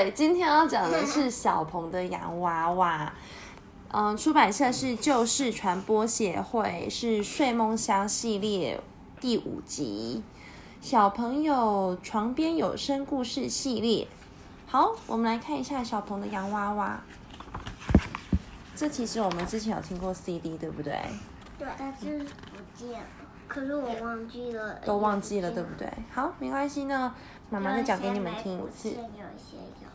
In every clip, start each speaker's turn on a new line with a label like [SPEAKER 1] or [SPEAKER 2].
[SPEAKER 1] 对，今天要讲的是小鹏的洋娃娃。嗯，出版社是旧事传播协会，是睡梦乡系列第五集，小朋友床边有声故事系列。好，我们来看一下小鹏的洋娃娃。这其实我们之前有听过 CD，对不对？
[SPEAKER 2] 对，但是不见了。可是我忘记了。
[SPEAKER 1] 都忘记了，对不对？好，没关系呢，妈妈再讲给你们听一次。
[SPEAKER 2] 有一些有。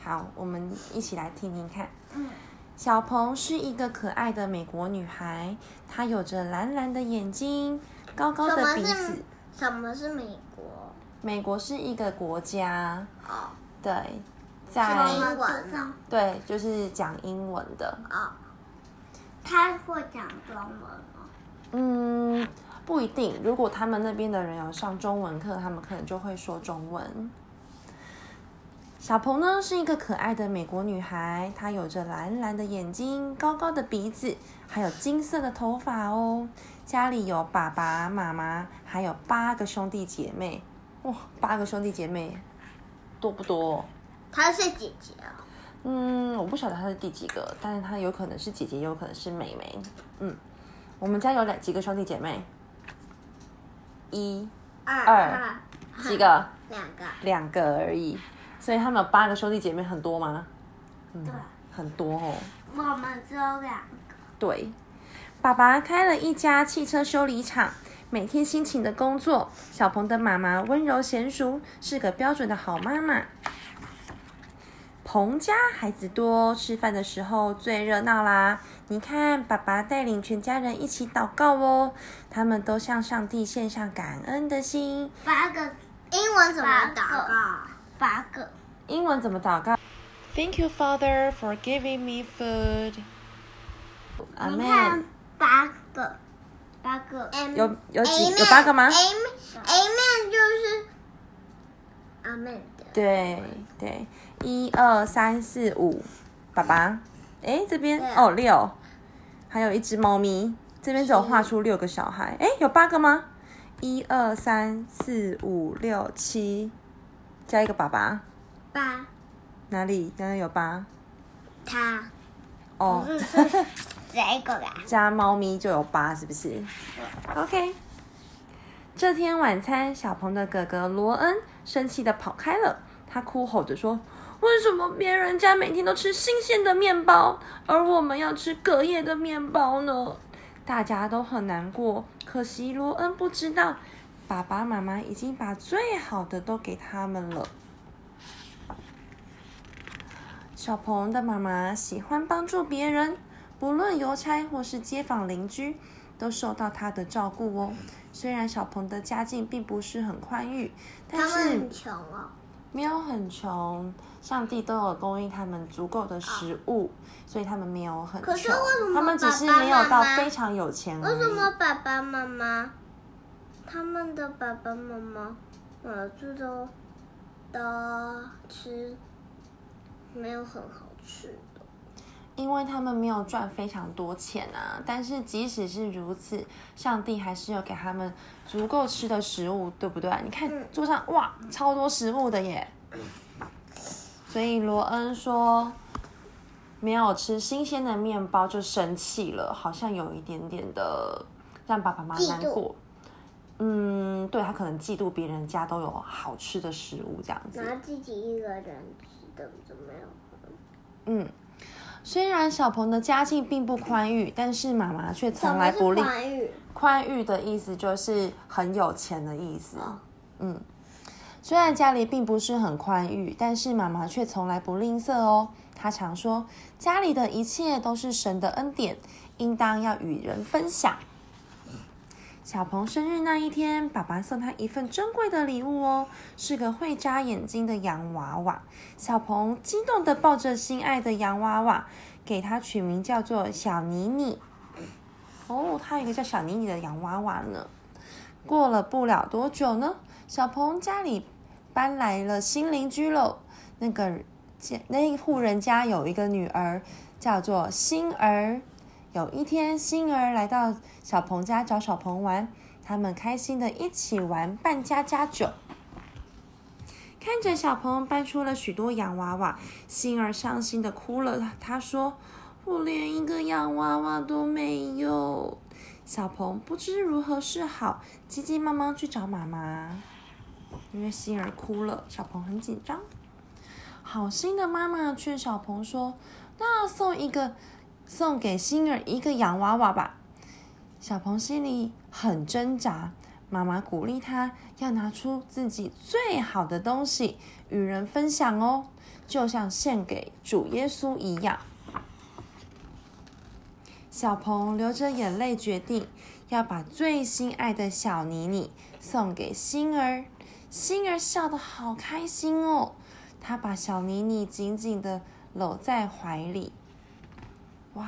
[SPEAKER 1] 好，我们一起来听听看。
[SPEAKER 2] 嗯。
[SPEAKER 1] 小鹏是一个可爱的美国女孩，她有着蓝蓝的眼睛，高高的鼻子。
[SPEAKER 2] 什么是美国？
[SPEAKER 1] 美国是一个国家。
[SPEAKER 2] 哦。
[SPEAKER 1] 对，在
[SPEAKER 2] 英文呢？
[SPEAKER 1] 对，就是讲英文的。
[SPEAKER 2] 哦。他会讲中文吗？
[SPEAKER 1] 嗯，不一定。如果他们那边的人有上中文课，他们可能就会说中文。小鹏呢是一个可爱的美国女孩，她有着蓝蓝的眼睛、高高的鼻子，还有金色的头发哦。家里有爸爸妈妈，还有八个兄弟姐妹。哇，八个兄弟姐妹多不多？
[SPEAKER 2] 她是姐姐啊。
[SPEAKER 1] 嗯，我不晓得她是第几个，但是她有可能是姐姐，也有可能是妹妹。嗯，我们家有两几个兄弟姐妹？一、
[SPEAKER 2] 二，
[SPEAKER 1] 几个？
[SPEAKER 2] 两个。
[SPEAKER 1] 两个而已。所以他们有八个兄弟姐妹，很多吗？
[SPEAKER 2] 嗯，
[SPEAKER 1] 很多哦。
[SPEAKER 2] 我们只有两个。
[SPEAKER 1] 对，爸爸开了一家汽车修理厂，每天辛勤的工作。小鹏的妈妈温柔娴熟，是个标准的好妈妈。鹏家孩子多，吃饭的时候最热闹啦。你看，爸爸带领全家人一起祷告哦，他们都向上帝献上感恩的心。
[SPEAKER 2] 八个英文怎么祷告？八个
[SPEAKER 1] 英文怎么祷告？Thank you, Father, for giving me food.
[SPEAKER 2] 你看八个，八个。
[SPEAKER 1] 有有几有八个吗
[SPEAKER 2] ？Amen 就是阿门的。
[SPEAKER 1] 对对，一二三四五，爸爸。哎，这边哦六，还有一只猫咪。这边只有画出六个小孩。哎，有八个吗？一二三四五六七。加一个爸爸，
[SPEAKER 2] 八，
[SPEAKER 1] 哪里？刚刚有八，
[SPEAKER 2] 他，
[SPEAKER 1] 哦，
[SPEAKER 2] 这个啦，
[SPEAKER 1] 加猫咪就有八，是不是？OK。这天晚餐，小鹏的哥哥罗恩生气的跑开了，他哭吼着说：“为什么别人家每天都吃新鲜的面包，而我们要吃隔夜的面包呢？”大家都很难过，可惜罗恩不知道。爸爸妈妈已经把最好的都给他们了。小鹏的妈妈喜欢帮助别人，不论邮差或是街坊邻居，都受到他的照顾哦。虽然小鹏的家境并不是很宽裕，但是
[SPEAKER 2] 很穷哦，
[SPEAKER 1] 没有很穷，上帝都有供应他们足够的食物，所以他们没有很穷。他们只是没有到非常有钱。
[SPEAKER 2] 为什么爸爸妈妈？他们的爸爸妈妈，呃，这都都吃没有很好吃的，
[SPEAKER 1] 因为他们没有赚非常多钱啊。但是即使是如此，上帝还是有给他们足够吃的食物，对不对？你看桌上哇，超多食物的耶。所以罗恩说没有吃新鲜的面包就生气了，好像有一点点的让爸爸妈妈难过。嗯，对他可能嫉妒别人家都有好吃的食物这样子。
[SPEAKER 2] 拿自己一个人吃的就没有。
[SPEAKER 1] 嗯，虽然小鹏的家境并不宽裕，但是妈妈却从来不吝。
[SPEAKER 2] 宽裕？
[SPEAKER 1] 宽裕的意思就是很有钱的意思。嗯，虽然家里并不是很宽裕，但是妈妈却从来不吝啬哦。她常说，家里的一切都是神的恩典，应当要与人分享。小鹏生日那一天，爸爸送他一份珍贵的礼物哦，是个会眨眼睛的洋娃娃。小鹏激动的抱着心爱的洋娃娃，给他取名叫做小妮妮。哦，他有一个叫小妮妮的洋娃娃呢。过了不了多久呢，小鹏家里搬来了新邻居喽。那个家那一户人家有一个女儿，叫做星儿。有一天，星儿来到小鹏家找小鹏玩，他们开心的一起玩扮家家酒。看着小鹏搬出了许多洋娃娃，星儿伤心的哭了。他说：“我连一个洋娃娃都没有。”小鹏不知如何是好，急急忙忙去找妈妈。因为星儿哭了，小鹏很紧张。好心的妈妈劝小鹏说：“那送一个，送给星儿一个洋娃娃吧。”小鹏心里很挣扎。妈妈鼓励他要拿出自己最好的东西与人分享哦，就像献给主耶稣一样。小鹏流着眼泪决定要把最心爱的小妮妮送给星儿。星儿笑得好开心哦，他把小妮妮紧紧的搂在怀里。哇！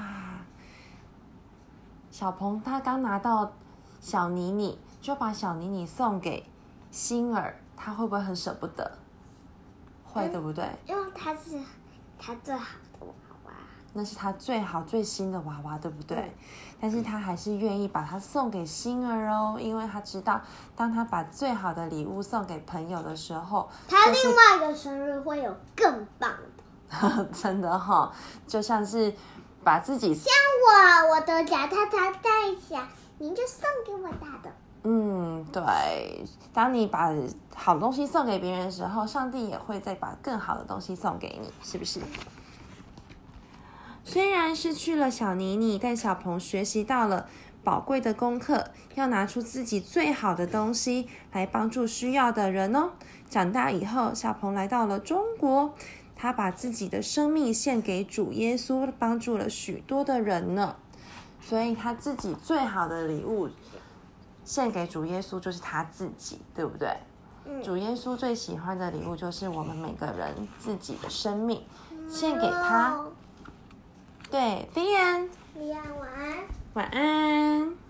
[SPEAKER 1] 小鹏他刚拿到小妮妮。就把小妮妮送给星儿，他会不会很舍不得？会，对不对？
[SPEAKER 2] 因为他是他最好的娃娃，
[SPEAKER 1] 那是他最好最新的娃娃，对不对？但是他还是愿意把它送给星儿哦，因为他知道，当他把最好的礼物送给朋友的时候，
[SPEAKER 2] 他另外一个生日会有更棒
[SPEAKER 1] 的。真的哈，就像是把自己
[SPEAKER 2] 像我，我的脚踏踏太小，您就送给我大的。
[SPEAKER 1] 嗯，对。当你把好东西送给别人的时候，上帝也会再把更好的东西送给你，是不是？虽然失去了小妮妮，但小鹏学习到了宝贵的功课，要拿出自己最好的东西来帮助需要的人哦。长大以后，小鹏来到了中国，他把自己的生命献给主耶稣，帮助了许多的人呢。所以他自己最好的礼物。献给主耶稣就是他自己，对不对？主耶稣最喜欢的礼物就是我们每个人自己的生命，献给他。对，李安，
[SPEAKER 2] 李安晚安，
[SPEAKER 1] 晚安。